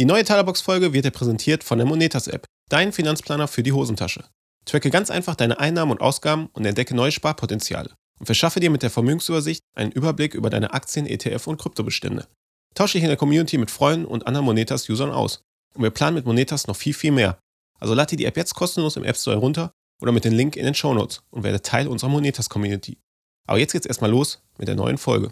Die neue Talerbox-Folge wird dir präsentiert von der Monetas-App, dein Finanzplaner für die Hosentasche. Tracke ganz einfach deine Einnahmen und Ausgaben und entdecke neue Sparpotenziale. Und verschaffe dir mit der Vermögensübersicht einen Überblick über deine Aktien, ETF und Kryptobestände. Tausche dich in der Community mit Freunden und anderen Monetas-Usern aus. Und wir planen mit Monetas noch viel, viel mehr. Also lade dir die App jetzt kostenlos im App Store herunter oder mit dem Link in den Show Notes und werde Teil unserer Monetas-Community. Aber jetzt geht's erstmal los mit der neuen Folge.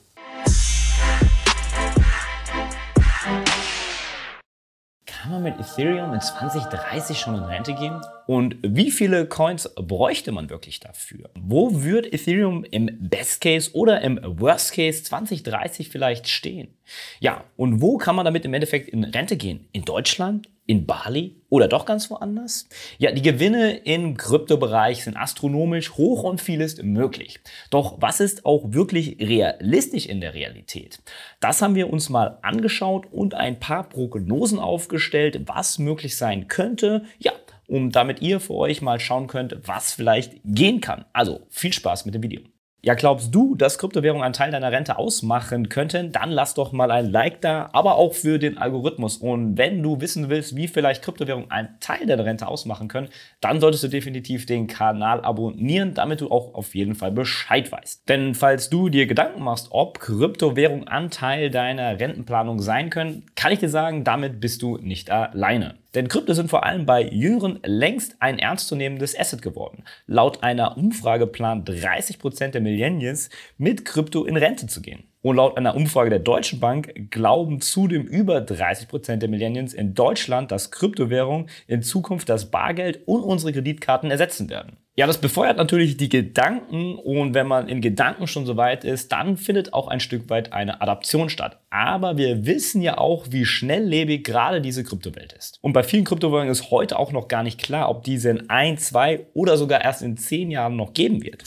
Kann man mit Ethereum in 2030 schon in Rente gehen? Und wie viele Coins bräuchte man wirklich dafür? Wo wird Ethereum im Best Case oder im Worst Case 2030 vielleicht stehen? Ja, und wo kann man damit im Endeffekt in Rente gehen? In Deutschland? In Bali oder doch ganz woanders? Ja, die Gewinne im Kryptobereich sind astronomisch hoch und viel ist möglich. Doch was ist auch wirklich realistisch in der Realität? Das haben wir uns mal angeschaut und ein paar Prognosen aufgestellt, was möglich sein könnte. Ja, um damit ihr für euch mal schauen könnt, was vielleicht gehen kann. Also viel Spaß mit dem Video. Ja, glaubst du, dass Kryptowährungen einen Teil deiner Rente ausmachen könnten? Dann lass doch mal ein Like da, aber auch für den Algorithmus. Und wenn du wissen willst, wie vielleicht Kryptowährungen einen Teil deiner Rente ausmachen können, dann solltest du definitiv den Kanal abonnieren, damit du auch auf jeden Fall Bescheid weißt. Denn falls du dir Gedanken machst, ob Kryptowährungen Anteil deiner Rentenplanung sein können, kann ich dir sagen, damit bist du nicht alleine. Denn Krypto sind vor allem bei Jüngeren längst ein ernstzunehmendes Asset geworden. Laut einer Umfrage planen 30% der Millennials mit Krypto in Rente zu gehen. Und laut einer Umfrage der Deutschen Bank glauben zudem über 30% der Millennials in Deutschland, dass Kryptowährungen in Zukunft das Bargeld und unsere Kreditkarten ersetzen werden. Ja, das befeuert natürlich die Gedanken und wenn man in Gedanken schon so weit ist, dann findet auch ein Stück weit eine Adaption statt. Aber wir wissen ja auch, wie schnelllebig gerade diese Kryptowelt ist. Und bei vielen Kryptowährungen ist heute auch noch gar nicht klar, ob diese in ein, zwei oder sogar erst in zehn Jahren noch geben wird.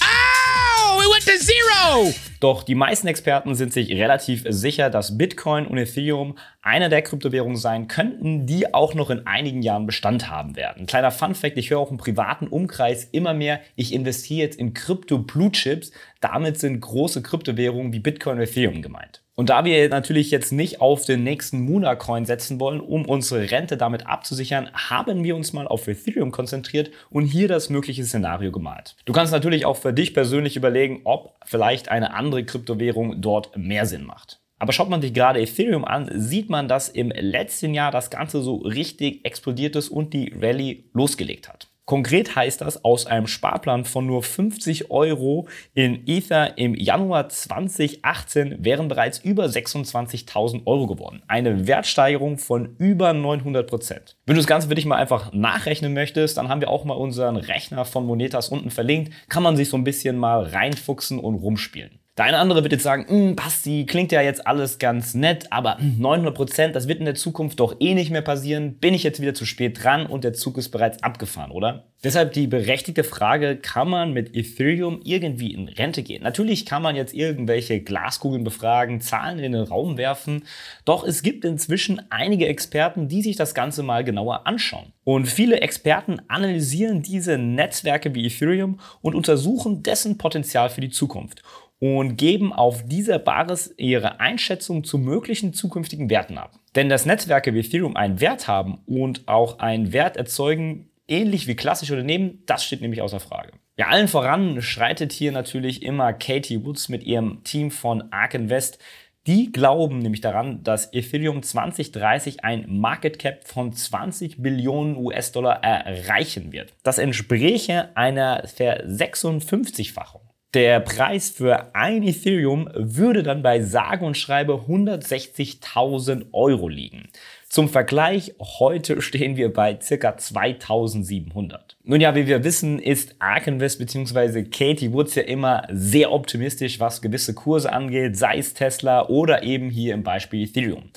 Oh, we went to zero! Doch die meisten Experten sind sich relativ sicher, dass Bitcoin und Ethereum einer der Kryptowährungen sein könnten, die auch noch in einigen Jahren Bestand haben werden. Kleiner Fun Fact, ich höre auch im privaten Umkreis immer mehr, ich investiere jetzt in Krypto-Blue-Chips. Damit sind große Kryptowährungen wie Bitcoin und Ethereum gemeint. Und da wir natürlich jetzt nicht auf den nächsten Muna-Coin setzen wollen, um unsere Rente damit abzusichern, haben wir uns mal auf Ethereum konzentriert und hier das mögliche Szenario gemalt. Du kannst natürlich auch für dich persönlich überlegen, ob vielleicht eine andere Kryptowährung dort mehr Sinn macht. Aber schaut man sich gerade Ethereum an, sieht man, dass im letzten Jahr das Ganze so richtig explodiert ist und die Rallye losgelegt hat. Konkret heißt das, aus einem Sparplan von nur 50 Euro in Ether im Januar 2018 wären bereits über 26.000 Euro geworden. Eine Wertsteigerung von über 900 Prozent. Wenn du das Ganze für dich mal einfach nachrechnen möchtest, dann haben wir auch mal unseren Rechner von Monetas unten verlinkt. Kann man sich so ein bisschen mal reinfuchsen und rumspielen. Der eine andere wird jetzt sagen, hm, Basti, klingt ja jetzt alles ganz nett, aber 900 Prozent, das wird in der Zukunft doch eh nicht mehr passieren. Bin ich jetzt wieder zu spät dran und der Zug ist bereits abgefahren, oder? Deshalb die berechtigte Frage, kann man mit Ethereum irgendwie in Rente gehen? Natürlich kann man jetzt irgendwelche Glaskugeln befragen, Zahlen in den Raum werfen, doch es gibt inzwischen einige Experten, die sich das Ganze mal genauer anschauen. Und viele Experten analysieren diese Netzwerke wie Ethereum und untersuchen dessen Potenzial für die Zukunft und geben auf dieser Basis ihre Einschätzung zu möglichen zukünftigen Werten ab. Denn dass Netzwerke wie Ethereum einen Wert haben und auch einen Wert erzeugen, ähnlich wie klassische Unternehmen, das steht nämlich außer Frage. Ja, allen voran schreitet hier natürlich immer Katie Woods mit ihrem Team von Ark Invest. Die glauben nämlich daran, dass Ethereum 2030 ein Market Cap von 20 Billionen US-Dollar erreichen wird. Das entspräche einer Ver56-fachung. Der Preis für ein Ethereum würde dann bei sage und schreibe 160.000 Euro liegen. Zum Vergleich, heute stehen wir bei ca. 2700. Nun ja, wie wir wissen, ist Ark Invest bzw. Katie Woods ja immer sehr optimistisch, was gewisse Kurse angeht, sei es Tesla oder eben hier im Beispiel Ethereum.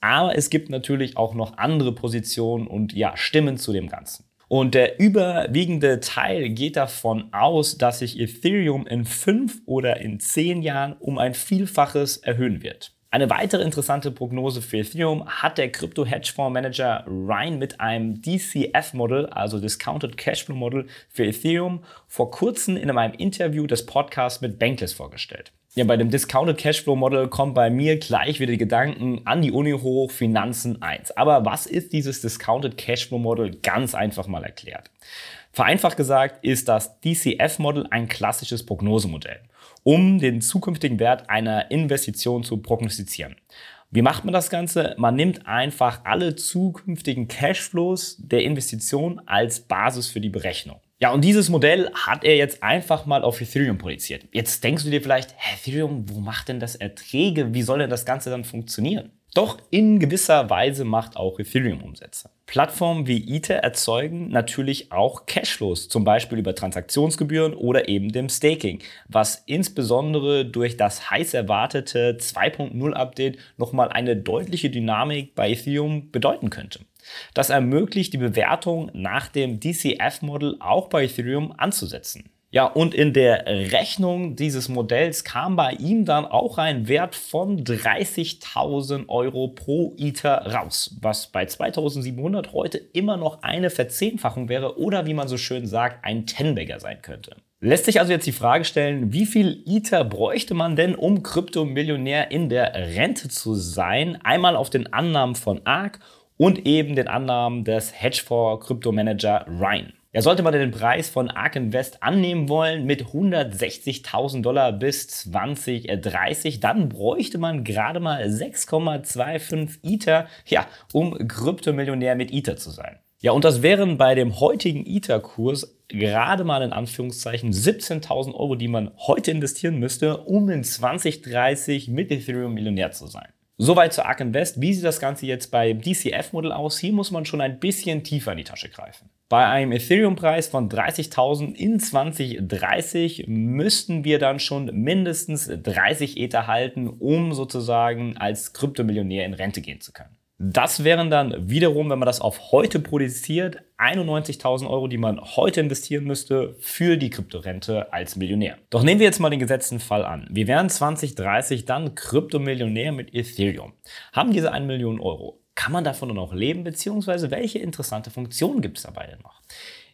Aber es gibt natürlich auch noch andere Positionen und ja, Stimmen zu dem Ganzen. Und der überwiegende Teil geht davon aus, dass sich Ethereum in fünf oder in zehn Jahren um ein Vielfaches erhöhen wird. Eine weitere interessante Prognose für Ethereum hat der Krypto-Hedgefonds-Manager Ryan mit einem DCF-Model, also Discounted Cashflow Model für Ethereum, vor kurzem in einem Interview des Podcasts mit Bankless vorgestellt. Ja, bei dem Discounted Cashflow Model kommt bei mir gleich wieder die Gedanken an die Uni hoch, Finanzen 1. Aber was ist dieses Discounted Cashflow Model? Ganz einfach mal erklärt. Vereinfacht gesagt ist das DCF-Model ein klassisches Prognosemodell, um den zukünftigen Wert einer Investition zu prognostizieren. Wie macht man das Ganze? Man nimmt einfach alle zukünftigen Cashflows der Investition als Basis für die Berechnung. Ja, und dieses Modell hat er jetzt einfach mal auf Ethereum projiziert. Jetzt denkst du dir vielleicht, Ethereum, wo macht denn das Erträge? Wie soll denn das Ganze dann funktionieren? Doch in gewisser Weise macht auch Ethereum Umsätze. Plattformen wie Ether erzeugen natürlich auch Cashflows, zum Beispiel über Transaktionsgebühren oder eben dem Staking, was insbesondere durch das heiß erwartete 2.0 Update nochmal eine deutliche Dynamik bei Ethereum bedeuten könnte. Das ermöglicht die Bewertung nach dem DCF-Modell auch bei Ethereum anzusetzen. Ja, und in der Rechnung dieses Modells kam bei ihm dann auch ein Wert von 30.000 Euro pro Ether raus, was bei 2700 heute immer noch eine Verzehnfachung wäre oder wie man so schön sagt, ein Tenbagger sein könnte. Lässt sich also jetzt die Frage stellen, wie viel Ether bräuchte man denn, um Kryptomillionär in der Rente zu sein? Einmal auf den Annahmen von ARK und eben den Annahmen des Hedgefonds-Kryptomanager Ryan. Ja, sollte man den Preis von ARK Invest annehmen wollen mit 160.000 Dollar bis 2030, dann bräuchte man gerade mal 6,25 Ether, ja, um Kryptomillionär mit Ether zu sein. Ja, und das wären bei dem heutigen Ether-Kurs gerade mal in Anführungszeichen 17.000 Euro, die man heute investieren müsste, um in 2030 mit Ethereum Millionär zu sein. Soweit zu ARK Invest. Wie sieht das Ganze jetzt beim DCF-Modell aus? Hier muss man schon ein bisschen tiefer in die Tasche greifen. Bei einem Ethereum-Preis von 30.000 in 2030 müssten wir dann schon mindestens 30 Ether halten, um sozusagen als Kryptomillionär in Rente gehen zu können. Das wären dann wiederum, wenn man das auf heute produziert, 91.000 Euro, die man heute investieren müsste für die Kryptorente als Millionär. Doch nehmen wir jetzt mal den gesetzten Fall an. Wir wären 2030 dann Kryptomillionär mit Ethereum. Haben diese 1 Million Euro. Kann man davon noch leben, beziehungsweise welche interessante Funktionen gibt es dabei denn noch?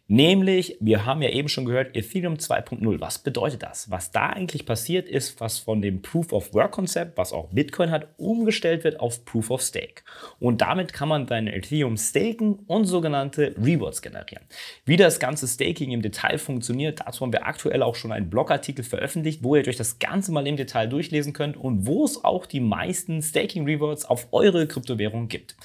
Nämlich, wir haben ja eben schon gehört, Ethereum 2.0. Was bedeutet das? Was da eigentlich passiert ist, was von dem Proof of Work Konzept, was auch Bitcoin hat, umgestellt wird auf Proof of Stake. Und damit kann man deine Ethereum staken und sogenannte Rewards generieren. Wie das ganze Staking im Detail funktioniert, dazu haben wir aktuell auch schon einen Blogartikel veröffentlicht, wo ihr euch das Ganze mal im Detail durchlesen könnt und wo es auch die meisten Staking Rewards auf eure Kryptowährung gibt.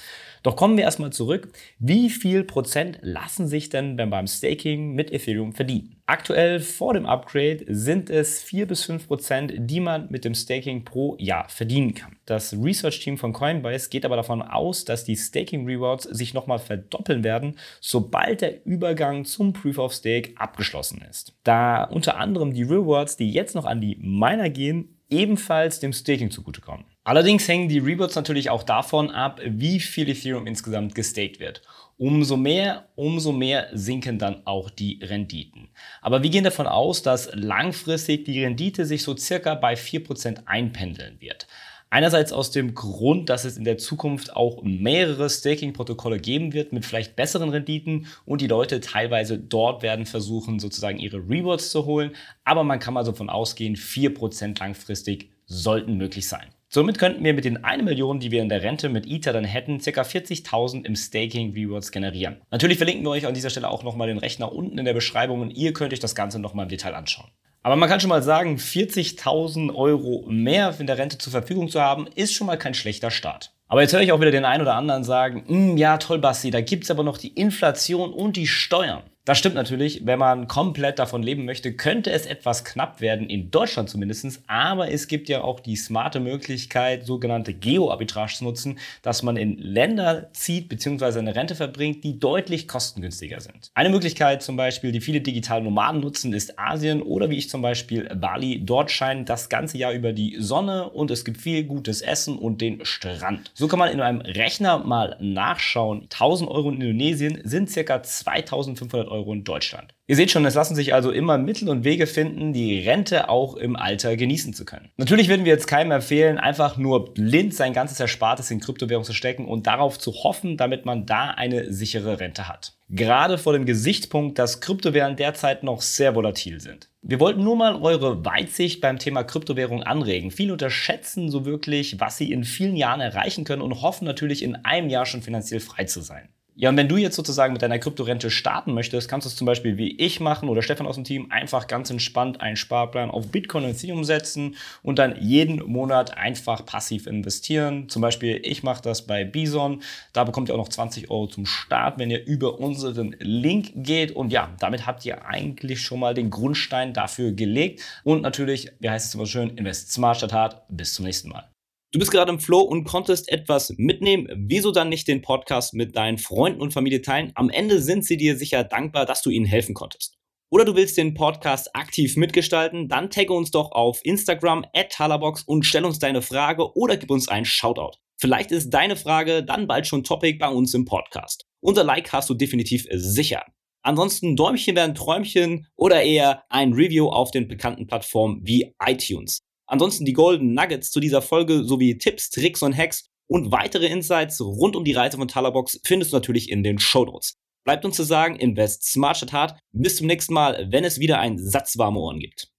Doch kommen wir erstmal zurück. Wie viel Prozent lassen sich denn beim Staking mit Ethereum verdienen? Aktuell vor dem Upgrade sind es 4 bis 5 Prozent, die man mit dem Staking pro Jahr verdienen kann. Das Research-Team von Coinbase geht aber davon aus, dass die Staking Rewards sich nochmal verdoppeln werden, sobald der Übergang zum Proof of Stake abgeschlossen ist. Da unter anderem die Rewards, die jetzt noch an die Miner gehen, ebenfalls dem Staking zugutekommen. Allerdings hängen die Rewards natürlich auch davon ab, wie viel Ethereum insgesamt gestaked wird. Umso mehr, umso mehr sinken dann auch die Renditen. Aber wir gehen davon aus, dass langfristig die Rendite sich so circa bei 4% einpendeln wird. Einerseits aus dem Grund, dass es in der Zukunft auch mehrere Staking-Protokolle geben wird mit vielleicht besseren Renditen und die Leute teilweise dort werden versuchen, sozusagen ihre Rewards zu holen. Aber man kann mal so davon ausgehen, 4% langfristig sollten möglich sein. Somit könnten wir mit den 1 Million, die wir in der Rente mit Ether dann hätten, ca. 40.000 im Staking Rewards generieren. Natürlich verlinken wir euch an dieser Stelle auch nochmal den Rechner unten in der Beschreibung und ihr könnt euch das Ganze nochmal im Detail anschauen. Aber man kann schon mal sagen, 40.000 Euro mehr in der Rente zur Verfügung zu haben, ist schon mal kein schlechter Start. Aber jetzt höre ich auch wieder den einen oder anderen sagen, hm, ja toll Basti, da gibt es aber noch die Inflation und die Steuern. Das stimmt natürlich, wenn man komplett davon leben möchte, könnte es etwas knapp werden, in Deutschland zumindest. Aber es gibt ja auch die smarte Möglichkeit, sogenannte Geo-Arbitrage zu nutzen, dass man in Länder zieht bzw. eine Rente verbringt, die deutlich kostengünstiger sind. Eine Möglichkeit zum Beispiel, die viele digitale Nomaden nutzen, ist Asien oder wie ich zum Beispiel Bali. Dort scheint das ganze Jahr über die Sonne und es gibt viel gutes Essen und den Strand. So kann man in einem Rechner mal nachschauen. 1000 Euro in Indonesien sind ca. 2500 Euro Euro in Deutschland. Ihr seht schon, es lassen sich also immer Mittel und Wege finden, die Rente auch im Alter genießen zu können. Natürlich würden wir jetzt keinem empfehlen, einfach nur blind sein ganzes Erspartes in Kryptowährung zu stecken und darauf zu hoffen, damit man da eine sichere Rente hat. Gerade vor dem Gesichtspunkt, dass Kryptowährungen derzeit noch sehr volatil sind. Wir wollten nur mal eure Weitsicht beim Thema Kryptowährung anregen. Viele unterschätzen so wirklich, was sie in vielen Jahren erreichen können und hoffen natürlich in einem Jahr schon finanziell frei zu sein. Ja, und wenn du jetzt sozusagen mit deiner Kryptorente starten möchtest, kannst du es zum Beispiel wie ich machen oder Stefan aus dem Team einfach ganz entspannt einen Sparplan auf Bitcoin und Ethereum setzen und dann jeden Monat einfach passiv investieren. Zum Beispiel, ich mache das bei Bison. Da bekommt ihr auch noch 20 Euro zum Start, wenn ihr über unseren Link geht. Und ja, damit habt ihr eigentlich schon mal den Grundstein dafür gelegt. Und natürlich, wie heißt es immer schön, invest smart statt hart. Bis zum nächsten Mal. Du bist gerade im Flow und konntest etwas mitnehmen. Wieso dann nicht den Podcast mit deinen Freunden und Familie teilen? Am Ende sind sie dir sicher dankbar, dass du ihnen helfen konntest. Oder du willst den Podcast aktiv mitgestalten? Dann tagge uns doch auf Instagram at Talabox und stell uns deine Frage oder gib uns einen Shoutout. Vielleicht ist deine Frage dann bald schon Topic bei uns im Podcast. Unser Like hast du definitiv sicher. Ansonsten Däumchen werden Träumchen oder eher ein Review auf den bekannten Plattformen wie iTunes. Ansonsten die Golden Nuggets zu dieser Folge sowie Tipps, Tricks und Hacks und weitere Insights rund um die Reise von Talabox findest du natürlich in den Show Notes. Bleibt uns zu sagen, invest smart statt hart. Bis zum nächsten Mal, wenn es wieder ein Satz warme Ohren gibt.